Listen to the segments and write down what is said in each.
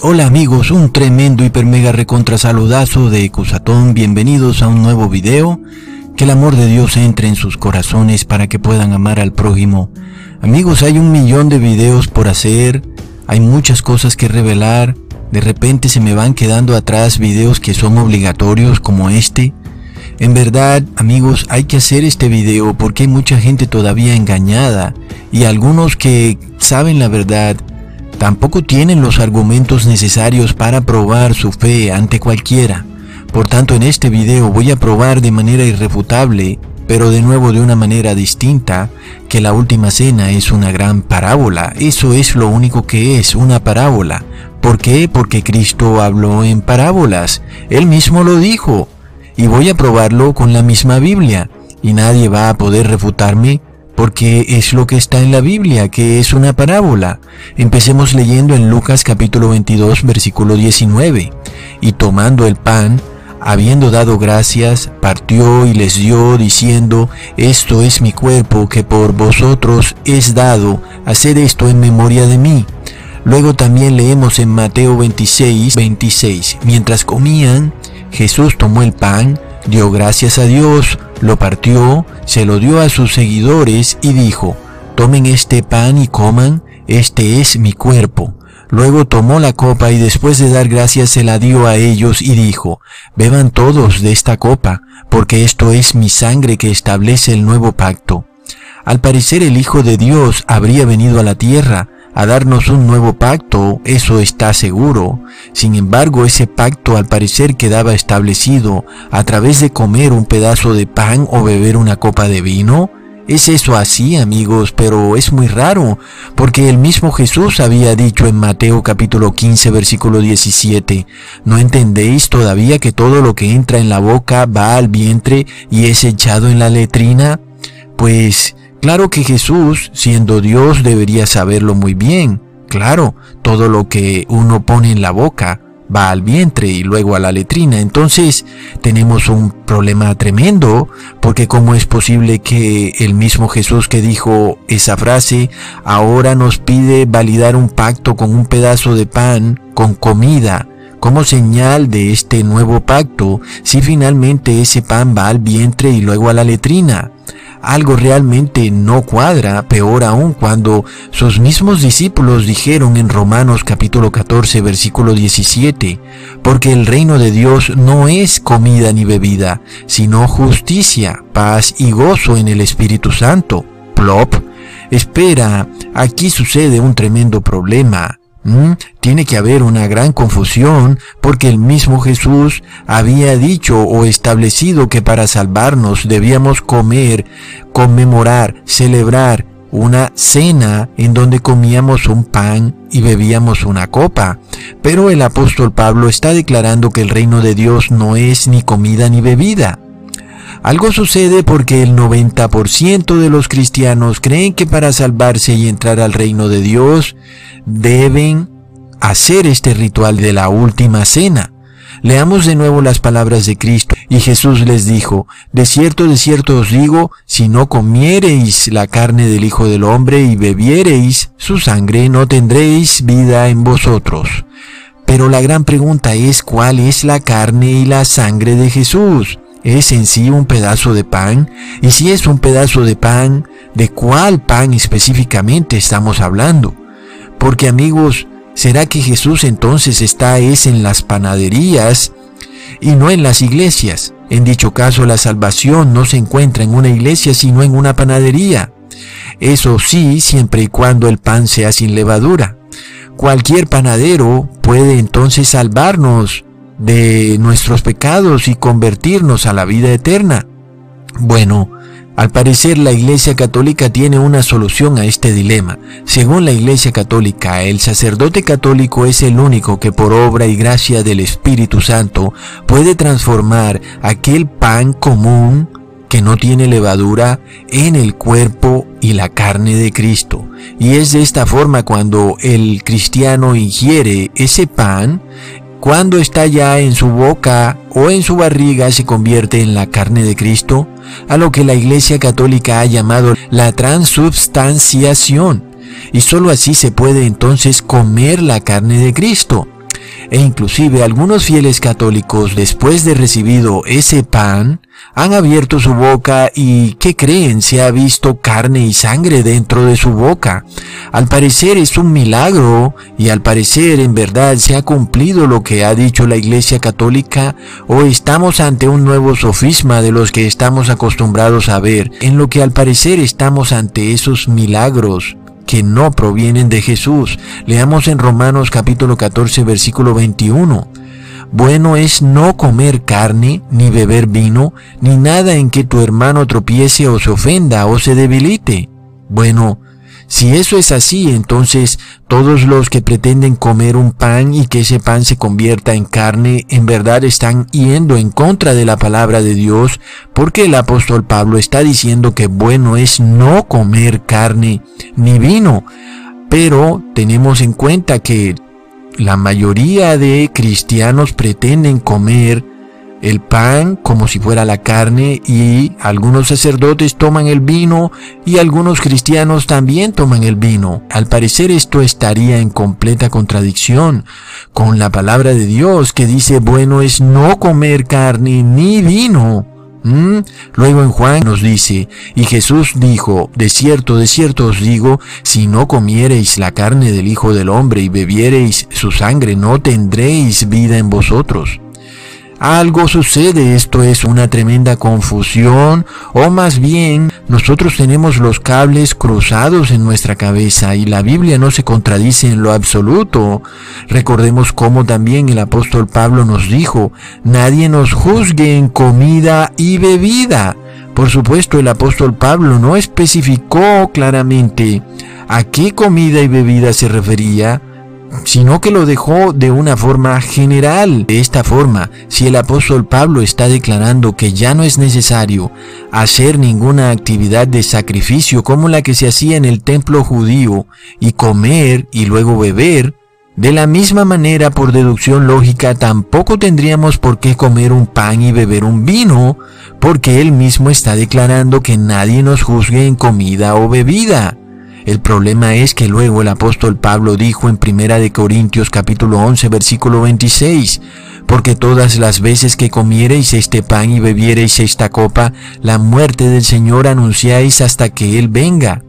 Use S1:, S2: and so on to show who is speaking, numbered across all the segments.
S1: Hola amigos, un tremendo hiper mega recontra saludazo de Cusatón, bienvenidos a un nuevo video. Que el amor de Dios entre en sus corazones para que puedan amar al prójimo. Amigos, hay un millón de videos por hacer, hay muchas cosas que revelar, de repente se me van quedando atrás videos que son obligatorios como este. En verdad, amigos, hay que hacer este video porque hay mucha gente todavía engañada y algunos que saben la verdad tampoco tienen los argumentos necesarios para probar su fe ante cualquiera. Por tanto, en este video voy a probar de manera irrefutable, pero de nuevo de una manera distinta, que la última cena es una gran parábola. Eso es lo único que es, una parábola. ¿Por qué? Porque Cristo habló en parábolas. Él mismo lo dijo. Y voy a probarlo con la misma Biblia. Y nadie va a poder refutarme porque es lo que está en la Biblia, que es una parábola. Empecemos leyendo en Lucas capítulo 22, versículo 19. Y tomando el pan, habiendo dado gracias, partió y les dio, diciendo, Esto es mi cuerpo que por vosotros es dado, haced esto en memoria de mí. Luego también leemos en Mateo 26, 26, mientras comían, Jesús tomó el pan, dio gracias a Dios, lo partió, se lo dio a sus seguidores y dijo, tomen este pan y coman, este es mi cuerpo. Luego tomó la copa y después de dar gracias se la dio a ellos y dijo, beban todos de esta copa, porque esto es mi sangre que establece el nuevo pacto. Al parecer el Hijo de Dios habría venido a la tierra, a darnos un nuevo pacto, eso está seguro. Sin embargo, ese pacto al parecer quedaba establecido a través de comer un pedazo de pan o beber una copa de vino. Es eso así, amigos, pero es muy raro, porque el mismo Jesús había dicho en Mateo capítulo 15, versículo 17, ¿no entendéis todavía que todo lo que entra en la boca va al vientre y es echado en la letrina? Pues Claro que Jesús, siendo Dios, debería saberlo muy bien. Claro, todo lo que uno pone en la boca va al vientre y luego a la letrina. Entonces tenemos un problema tremendo porque cómo es posible que el mismo Jesús que dijo esa frase ahora nos pide validar un pacto con un pedazo de pan, con comida, como señal de este nuevo pacto si finalmente ese pan va al vientre y luego a la letrina algo realmente no cuadra, peor aún cuando sus mismos discípulos dijeron en Romanos capítulo 14 versículo 17, porque el reino de Dios no es comida ni bebida, sino justicia, paz y gozo en el Espíritu Santo. Plop. Espera, aquí sucede un tremendo problema. ¿Mm? Tiene que haber una gran confusión porque el mismo Jesús había dicho o establecido que para salvarnos debíamos comer, conmemorar, celebrar una cena en donde comíamos un pan y bebíamos una copa. Pero el apóstol Pablo está declarando que el reino de Dios no es ni comida ni bebida. Algo sucede porque el 90% de los cristianos creen que para salvarse y entrar al reino de Dios deben hacer este ritual de la última cena. Leamos de nuevo las palabras de Cristo. Y Jesús les dijo, De cierto, de cierto os digo, si no comiereis la carne del Hijo del Hombre y bebiereis su sangre, no tendréis vida en vosotros. Pero la gran pregunta es cuál es la carne y la sangre de Jesús. ¿Es en sí un pedazo de pan? Y si es un pedazo de pan, ¿de cuál pan específicamente estamos hablando? Porque amigos, ¿será que Jesús entonces está es en las panaderías y no en las iglesias? En dicho caso, la salvación no se encuentra en una iglesia, sino en una panadería. Eso sí, siempre y cuando el pan sea sin levadura. Cualquier panadero puede entonces salvarnos de nuestros pecados y convertirnos a la vida eterna. Bueno, al parecer la Iglesia Católica tiene una solución a este dilema. Según la Iglesia Católica, el sacerdote católico es el único que por obra y gracia del Espíritu Santo puede transformar aquel pan común que no tiene levadura en el cuerpo y la carne de Cristo. Y es de esta forma cuando el cristiano ingiere ese pan, cuando está ya en su boca o en su barriga se convierte en la carne de Cristo, a lo que la Iglesia Católica ha llamado la transubstanciación, y sólo así se puede entonces comer la carne de Cristo. E inclusive algunos fieles católicos, después de recibido ese pan, han abierto su boca y, ¿qué creen? Se ha visto carne y sangre dentro de su boca. Al parecer es un milagro y al parecer en verdad se ha cumplido lo que ha dicho la Iglesia Católica o estamos ante un nuevo sofisma de los que estamos acostumbrados a ver, en lo que al parecer estamos ante esos milagros que no provienen de Jesús. Leamos en Romanos capítulo 14 versículo 21. Bueno es no comer carne, ni beber vino, ni nada en que tu hermano tropiece o se ofenda o se debilite. Bueno, si eso es así, entonces todos los que pretenden comer un pan y que ese pan se convierta en carne, en verdad están yendo en contra de la palabra de Dios, porque el apóstol Pablo está diciendo que bueno es no comer carne ni vino. Pero tenemos en cuenta que la mayoría de cristianos pretenden comer el pan como si fuera la carne y algunos sacerdotes toman el vino y algunos cristianos también toman el vino. Al parecer esto estaría en completa contradicción con la palabra de Dios que dice bueno es no comer carne ni vino. ¿Mm? Luego en Juan nos dice, y Jesús dijo, de cierto, de cierto os digo, si no comiereis la carne del Hijo del Hombre y bebiereis su sangre, no tendréis vida en vosotros. Algo sucede, esto es una tremenda confusión, o más bien nosotros tenemos los cables cruzados en nuestra cabeza y la Biblia no se contradice en lo absoluto. Recordemos cómo también el apóstol Pablo nos dijo, nadie nos juzgue en comida y bebida. Por supuesto, el apóstol Pablo no especificó claramente a qué comida y bebida se refería, sino que lo dejó de una forma general. De esta forma, si el apóstol Pablo está declarando que ya no es necesario hacer ninguna actividad de sacrificio como la que se hacía en el templo judío y comer y luego beber, de la misma manera, por deducción lógica, tampoco tendríamos por qué comer un pan y beber un vino, porque él mismo está declarando que nadie nos juzgue en comida o bebida. El problema es que luego el apóstol Pablo dijo en Primera de Corintios capítulo 11 versículo 26, porque todas las veces que comiereis este pan y bebiereis esta copa, la muerte del Señor anunciáis hasta que Él venga.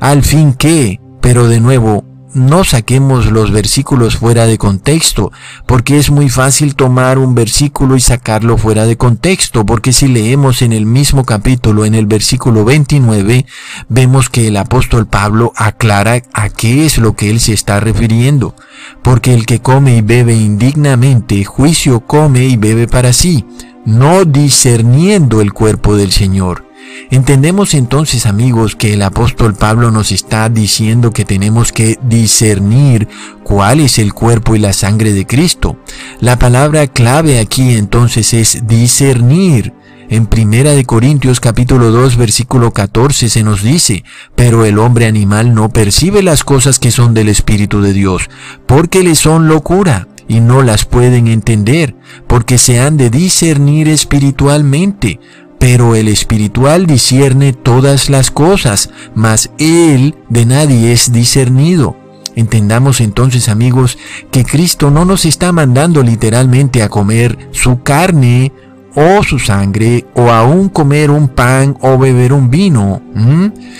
S1: Al fin que, pero de nuevo, no saquemos los versículos fuera de contexto, porque es muy fácil tomar un versículo y sacarlo fuera de contexto, porque si leemos en el mismo capítulo, en el versículo 29, vemos que el apóstol Pablo aclara a qué es lo que él se está refiriendo, porque el que come y bebe indignamente, juicio come y bebe para sí, no discerniendo el cuerpo del Señor. Entendemos entonces amigos que el apóstol Pablo nos está diciendo que tenemos que discernir cuál es el cuerpo y la sangre de Cristo. La palabra clave aquí entonces es discernir. En Primera de Corintios capítulo 2 versículo 14 se nos dice, pero el hombre animal no percibe las cosas que son del Espíritu de Dios, porque le son locura y no las pueden entender, porque se han de discernir espiritualmente pero el espiritual discierne todas las cosas, mas él de nadie es discernido. Entendamos entonces amigos que Cristo no nos está mandando literalmente a comer su carne o su sangre o aún comer un pan o beber un vino.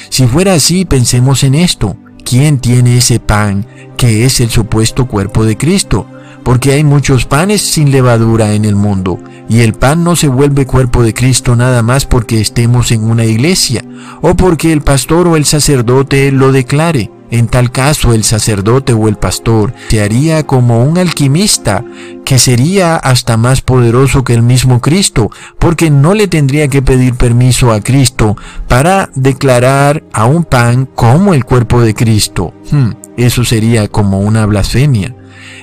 S1: Si fuera así, pensemos en esto. ¿Quién tiene ese pan que es el supuesto cuerpo de Cristo? Porque hay muchos panes sin levadura en el mundo, y el pan no se vuelve cuerpo de Cristo nada más porque estemos en una iglesia, o porque el pastor o el sacerdote lo declare. En tal caso el sacerdote o el pastor se haría como un alquimista, que sería hasta más poderoso que el mismo Cristo, porque no le tendría que pedir permiso a Cristo para declarar a un pan como el cuerpo de Cristo. Hmm, eso sería como una blasfemia.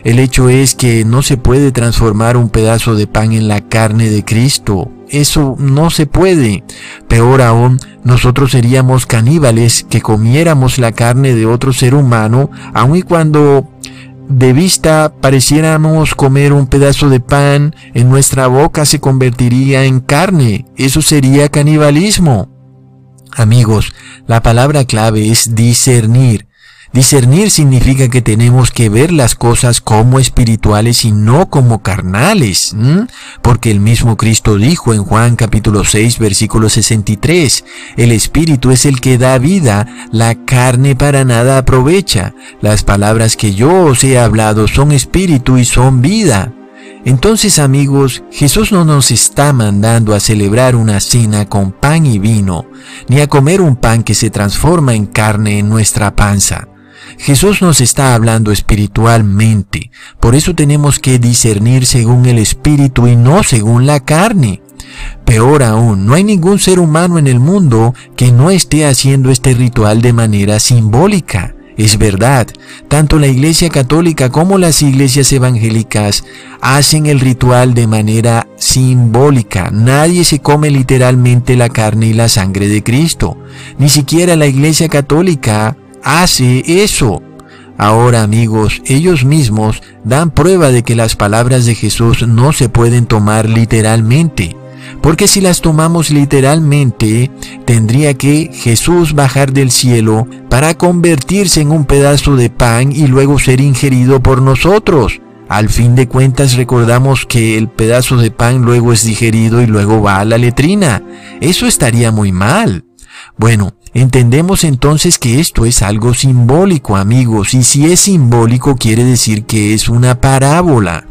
S1: El hecho es que no se puede transformar un pedazo de pan en la carne de Cristo. Eso no se puede. Peor aún, nosotros seríamos caníbales que comiéramos la carne de otro ser humano, aun y cuando de vista pareciéramos comer un pedazo de pan, en nuestra boca se convertiría en carne. Eso sería canibalismo. Amigos, la palabra clave es discernir. Discernir significa que tenemos que ver las cosas como espirituales y no como carnales, porque el mismo Cristo dijo en Juan capítulo 6 versículo 63, el espíritu es el que da vida, la carne para nada aprovecha. Las palabras que yo os he hablado son espíritu y son vida. Entonces amigos, Jesús no nos está mandando a celebrar una cena con pan y vino, ni a comer un pan que se transforma en carne en nuestra panza. Jesús nos está hablando espiritualmente, por eso tenemos que discernir según el espíritu y no según la carne. Peor aún, no hay ningún ser humano en el mundo que no esté haciendo este ritual de manera simbólica. Es verdad, tanto la Iglesia Católica como las iglesias evangélicas hacen el ritual de manera simbólica. Nadie se come literalmente la carne y la sangre de Cristo. Ni siquiera la Iglesia Católica hace eso. Ahora amigos, ellos mismos dan prueba de que las palabras de Jesús no se pueden tomar literalmente. Porque si las tomamos literalmente, tendría que Jesús bajar del cielo para convertirse en un pedazo de pan y luego ser ingerido por nosotros. Al fin de cuentas recordamos que el pedazo de pan luego es digerido y luego va a la letrina. Eso estaría muy mal. Bueno, entendemos entonces que esto es algo simbólico, amigos, y si es simbólico quiere decir que es una parábola.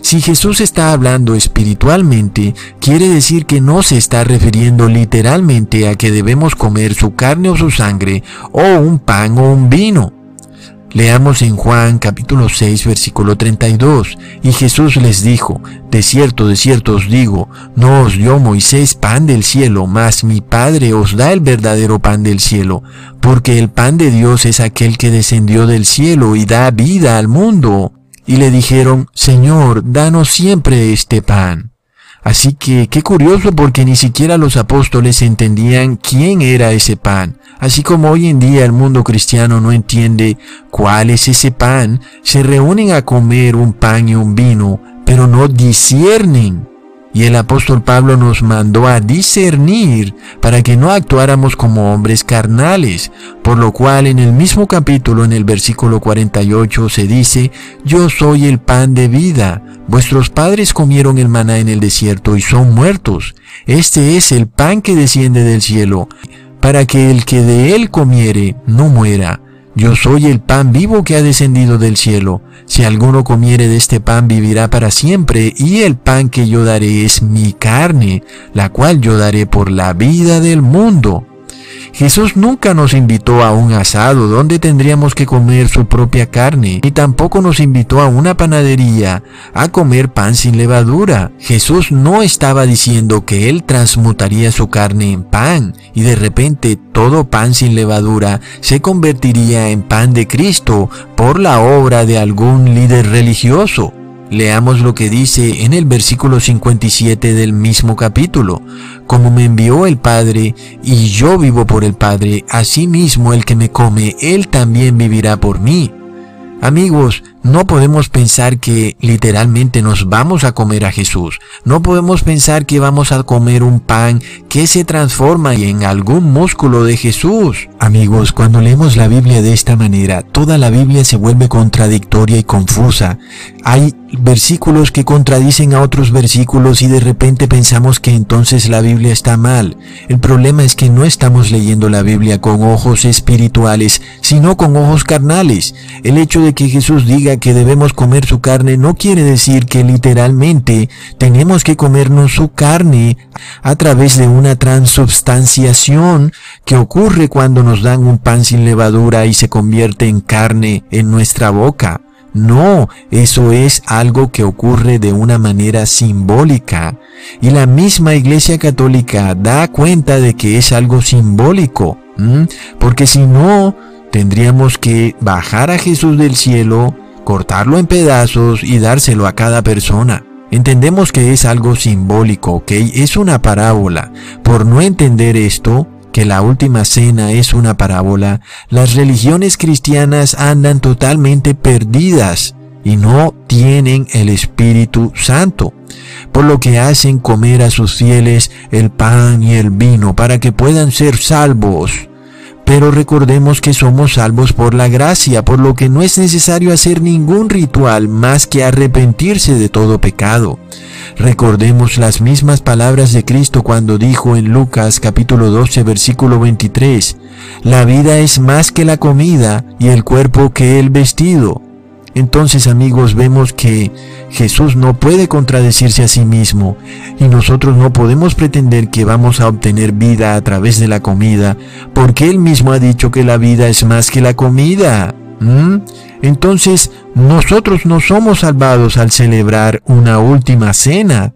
S1: Si Jesús está hablando espiritualmente, quiere decir que no se está refiriendo literalmente a que debemos comer su carne o su sangre, o un pan o un vino. Leamos en Juan capítulo 6 versículo 32. Y Jesús les dijo, De cierto, de cierto os digo, no os dio Moisés pan del cielo, mas mi Padre os da el verdadero pan del cielo, porque el pan de Dios es aquel que descendió del cielo y da vida al mundo y le dijeron, Señor, danos siempre este pan. Así que qué curioso porque ni siquiera los apóstoles entendían quién era ese pan. Así como hoy en día el mundo cristiano no entiende cuál es ese pan, se reúnen a comer un pan y un vino, pero no disciernen y el apóstol Pablo nos mandó a discernir para que no actuáramos como hombres carnales, por lo cual en el mismo capítulo, en el versículo 48, se dice, Yo soy el pan de vida. Vuestros padres comieron el maná en el desierto y son muertos. Este es el pan que desciende del cielo, para que el que de él comiere no muera. Yo soy el pan vivo que ha descendido del cielo. Si alguno comiere de este pan vivirá para siempre, y el pan que yo daré es mi carne, la cual yo daré por la vida del mundo. Jesús nunca nos invitó a un asado donde tendríamos que comer su propia carne, ni tampoco nos invitó a una panadería a comer pan sin levadura. Jesús no estaba diciendo que Él transmutaría su carne en pan y de repente todo pan sin levadura se convertiría en pan de Cristo por la obra de algún líder religioso. Leamos lo que dice en el versículo 57 del mismo capítulo. Como me envió el Padre, y yo vivo por el Padre, asimismo el que me come, él también vivirá por mí. Amigos, no podemos pensar que literalmente nos vamos a comer a Jesús. No podemos pensar que vamos a comer un pan que se transforma en algún músculo de Jesús. Amigos, cuando leemos la Biblia de esta manera, toda la Biblia se vuelve contradictoria y confusa. Hay versículos que contradicen a otros versículos y de repente pensamos que entonces la Biblia está mal. El problema es que no estamos leyendo la Biblia con ojos espirituales, sino con ojos carnales. El hecho de que Jesús diga que debemos comer su carne no quiere decir que literalmente tenemos que comernos su carne a través de una transubstanciación que ocurre cuando nos dan un pan sin levadura y se convierte en carne en nuestra boca. No, eso es algo que ocurre de una manera simbólica. Y la misma Iglesia Católica da cuenta de que es algo simbólico. Porque si no, tendríamos que bajar a Jesús del cielo, cortarlo en pedazos y dárselo a cada persona. Entendemos que es algo simbólico, ¿ok? Es una parábola. Por no entender esto, que la última cena es una parábola, las religiones cristianas andan totalmente perdidas y no tienen el Espíritu Santo, por lo que hacen comer a sus fieles el pan y el vino para que puedan ser salvos. Pero recordemos que somos salvos por la gracia, por lo que no es necesario hacer ningún ritual más que arrepentirse de todo pecado. Recordemos las mismas palabras de Cristo cuando dijo en Lucas capítulo 12 versículo 23, La vida es más que la comida y el cuerpo que el vestido. Entonces amigos vemos que Jesús no puede contradecirse a sí mismo y nosotros no podemos pretender que vamos a obtener vida a través de la comida porque Él mismo ha dicho que la vida es más que la comida. Entonces nosotros no somos salvados al celebrar una última cena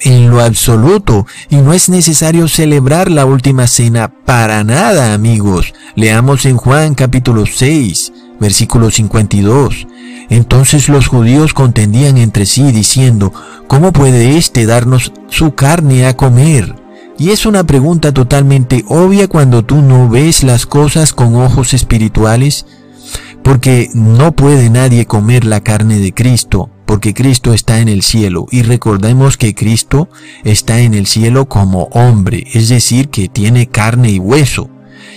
S1: en lo absoluto y no es necesario celebrar la última cena para nada amigos. Leamos en Juan capítulo 6 versículo 52. Entonces los judíos contendían entre sí diciendo, ¿cómo puede éste darnos su carne a comer? Y es una pregunta totalmente obvia cuando tú no ves las cosas con ojos espirituales, porque no puede nadie comer la carne de Cristo, porque Cristo está en el cielo. Y recordemos que Cristo está en el cielo como hombre, es decir, que tiene carne y hueso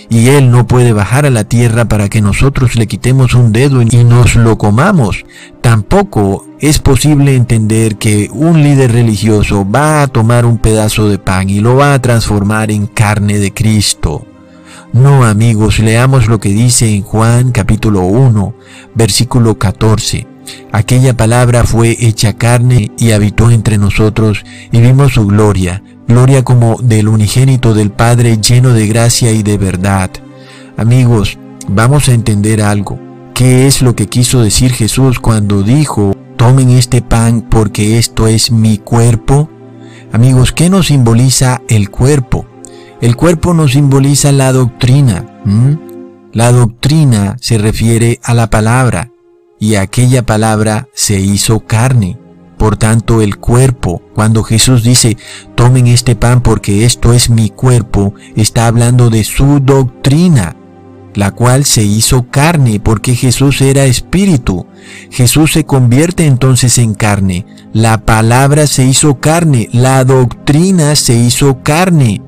S1: y Él no puede bajar a la tierra para que nosotros le quitemos un dedo y nos lo comamos. Tampoco es posible entender que un líder religioso va a tomar un pedazo de pan y lo va a transformar en carne de Cristo. No amigos, leamos lo que dice en Juan capítulo 1, versículo 14. Aquella palabra fue hecha carne y habitó entre nosotros y vimos su gloria, gloria como del unigénito del Padre lleno de gracia y de verdad. Amigos, vamos a entender algo. ¿Qué es lo que quiso decir Jesús cuando dijo, tomen este pan porque esto es mi cuerpo? Amigos, ¿qué nos simboliza el cuerpo? El cuerpo nos simboliza la doctrina. La doctrina se refiere a la palabra y aquella palabra se hizo carne. Por tanto, el cuerpo, cuando Jesús dice, tomen este pan porque esto es mi cuerpo, está hablando de su doctrina, la cual se hizo carne porque Jesús era espíritu. Jesús se convierte entonces en carne. La palabra se hizo carne, la doctrina se hizo carne.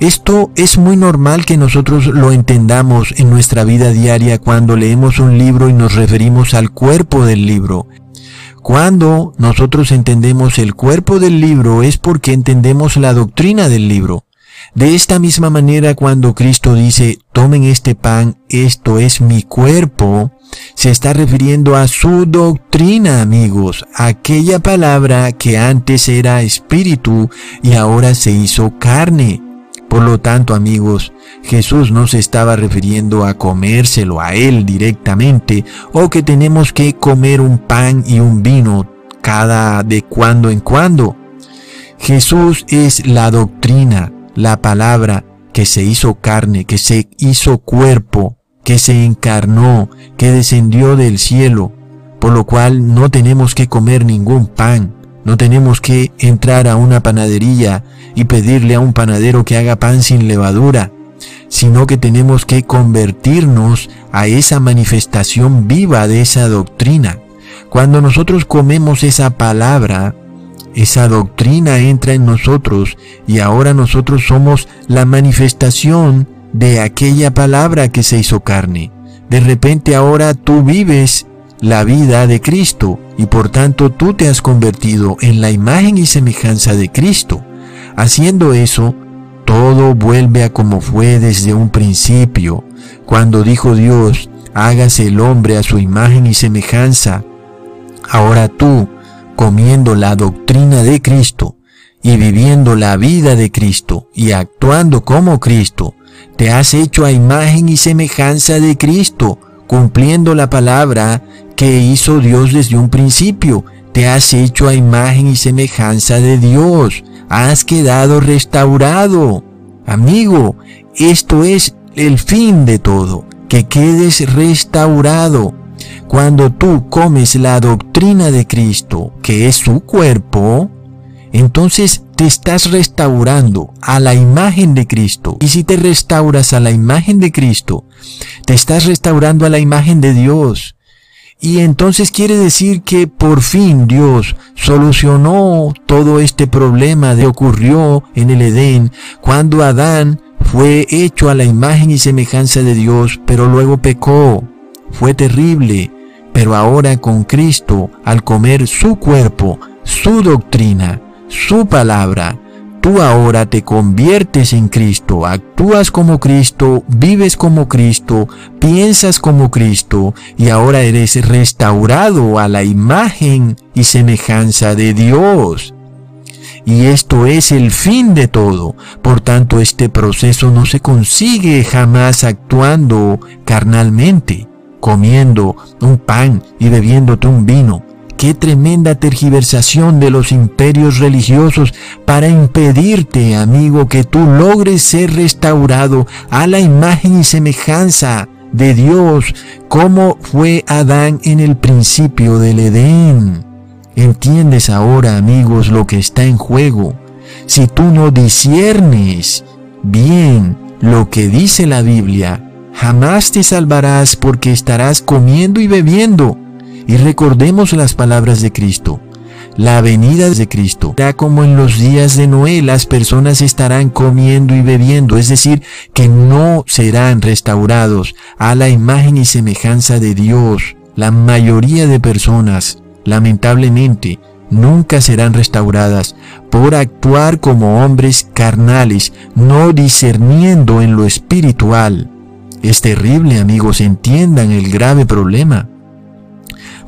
S1: Esto es muy normal que nosotros lo entendamos en nuestra vida diaria cuando leemos un libro y nos referimos al cuerpo del libro. Cuando nosotros entendemos el cuerpo del libro es porque entendemos la doctrina del libro. De esta misma manera cuando Cristo dice, tomen este pan, esto es mi cuerpo, se está refiriendo a su doctrina, amigos, aquella palabra que antes era espíritu y ahora se hizo carne. Por lo tanto, amigos, Jesús no se estaba refiriendo a comérselo a Él directamente o que tenemos que comer un pan y un vino cada de cuando en cuando. Jesús es la doctrina, la palabra que se hizo carne, que se hizo cuerpo, que se encarnó, que descendió del cielo, por lo cual no tenemos que comer ningún pan, no tenemos que entrar a una panadería y pedirle a un panadero que haga pan sin levadura, sino que tenemos que convertirnos a esa manifestación viva de esa doctrina. Cuando nosotros comemos esa palabra, esa doctrina entra en nosotros y ahora nosotros somos la manifestación de aquella palabra que se hizo carne. De repente ahora tú vives la vida de Cristo y por tanto tú te has convertido en la imagen y semejanza de Cristo. Haciendo eso, todo vuelve a como fue desde un principio, cuando dijo Dios, hágase el hombre a su imagen y semejanza. Ahora tú, comiendo la doctrina de Cristo y viviendo la vida de Cristo y actuando como Cristo, te has hecho a imagen y semejanza de Cristo, cumpliendo la palabra que hizo Dios desde un principio. Te has hecho a imagen y semejanza de Dios. Has quedado restaurado. Amigo, esto es el fin de todo, que quedes restaurado. Cuando tú comes la doctrina de Cristo, que es su cuerpo, entonces te estás restaurando a la imagen de Cristo. Y si te restauras a la imagen de Cristo, te estás restaurando a la imagen de Dios. Y entonces quiere decir que por fin Dios solucionó todo este problema que ocurrió en el Edén cuando Adán fue hecho a la imagen y semejanza de Dios, pero luego pecó. Fue terrible, pero ahora con Cristo, al comer su cuerpo, su doctrina, su palabra, tú ahora te conviertes en Cristo, actúas como Cristo, vives como Cristo, piensas como Cristo y ahora eres restaurado a la imagen y semejanza de Dios. Y esto es el fin de todo. Por tanto, este proceso no se consigue jamás actuando carnalmente, comiendo un pan y bebiéndote un vino qué tremenda tergiversación de los imperios religiosos para impedirte, amigo, que tú logres ser restaurado a la imagen y semejanza de Dios, como fue Adán en el principio del Edén. ¿Entiendes ahora, amigos, lo que está en juego? Si tú no disiernes bien lo que dice la Biblia, jamás te salvarás porque estarás comiendo y bebiendo y recordemos las palabras de Cristo. La venida de Cristo será como en los días de Noé, las personas estarán comiendo y bebiendo, es decir, que no serán restaurados a la imagen y semejanza de Dios. La mayoría de personas, lamentablemente, nunca serán restauradas por actuar como hombres carnales, no discerniendo en lo espiritual. Es terrible, amigos, entiendan el grave problema.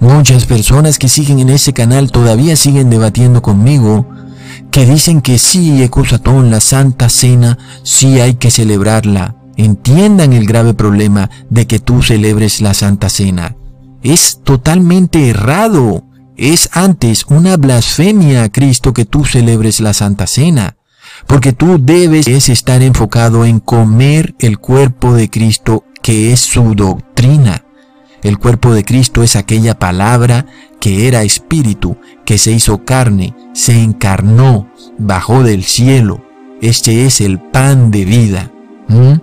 S1: Muchas personas que siguen en ese canal todavía siguen debatiendo conmigo, que dicen que sí, Ecusatón, la Santa Cena, sí hay que celebrarla. Entiendan el grave problema de que tú celebres la Santa Cena. Es totalmente errado. Es antes una blasfemia a Cristo que tú celebres la Santa Cena. Porque tú debes estar enfocado en comer el cuerpo de Cristo que es su doctrina. El cuerpo de Cristo es aquella palabra que era espíritu, que se hizo carne, se encarnó, bajó del cielo. Este es el pan de vida. ¿Mm?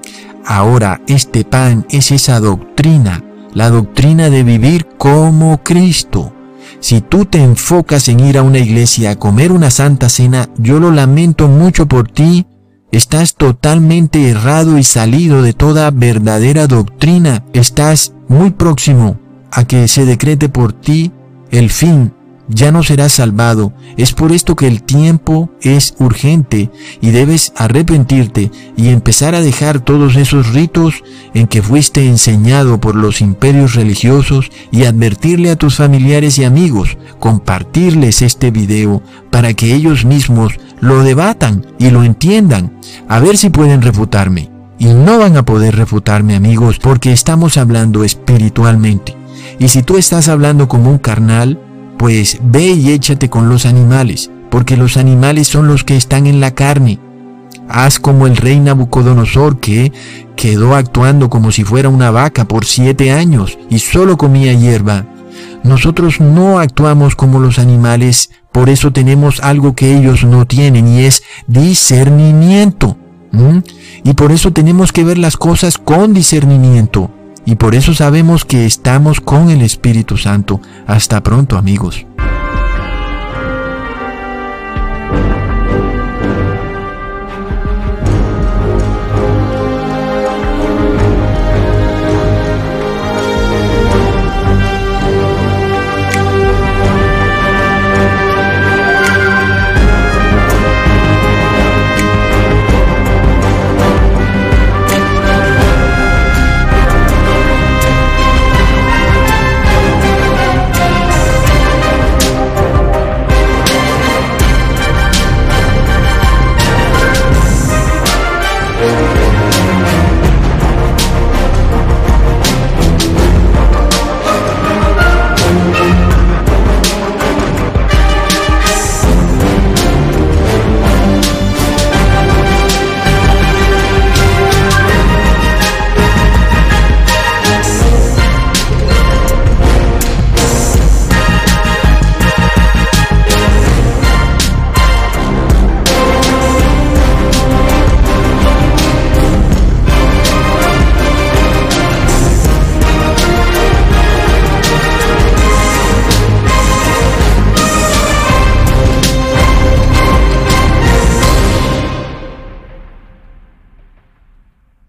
S1: Ahora, este pan es esa doctrina, la doctrina de vivir como Cristo. Si tú te enfocas en ir a una iglesia a comer una santa cena, yo lo lamento mucho por ti. Estás totalmente errado y salido de toda verdadera doctrina. Estás muy próximo a que se decrete por ti el fin, ya no serás salvado. Es por esto que el tiempo es urgente y debes arrepentirte y empezar a dejar todos esos ritos en que fuiste enseñado por los imperios religiosos y advertirle a tus familiares y amigos, compartirles este video para que ellos mismos lo debatan y lo entiendan, a ver si pueden refutarme. Y no van a poder refutarme amigos porque estamos hablando espiritualmente. Y si tú estás hablando como un carnal, pues ve y échate con los animales, porque los animales son los que están en la carne. Haz como el rey Nabucodonosor que quedó actuando como si fuera una vaca por siete años y solo comía hierba. Nosotros no actuamos como los animales, por eso tenemos algo que ellos no tienen y es discernimiento. Y por eso tenemos que ver las cosas con discernimiento. Y por eso sabemos que estamos con el Espíritu Santo. Hasta pronto amigos.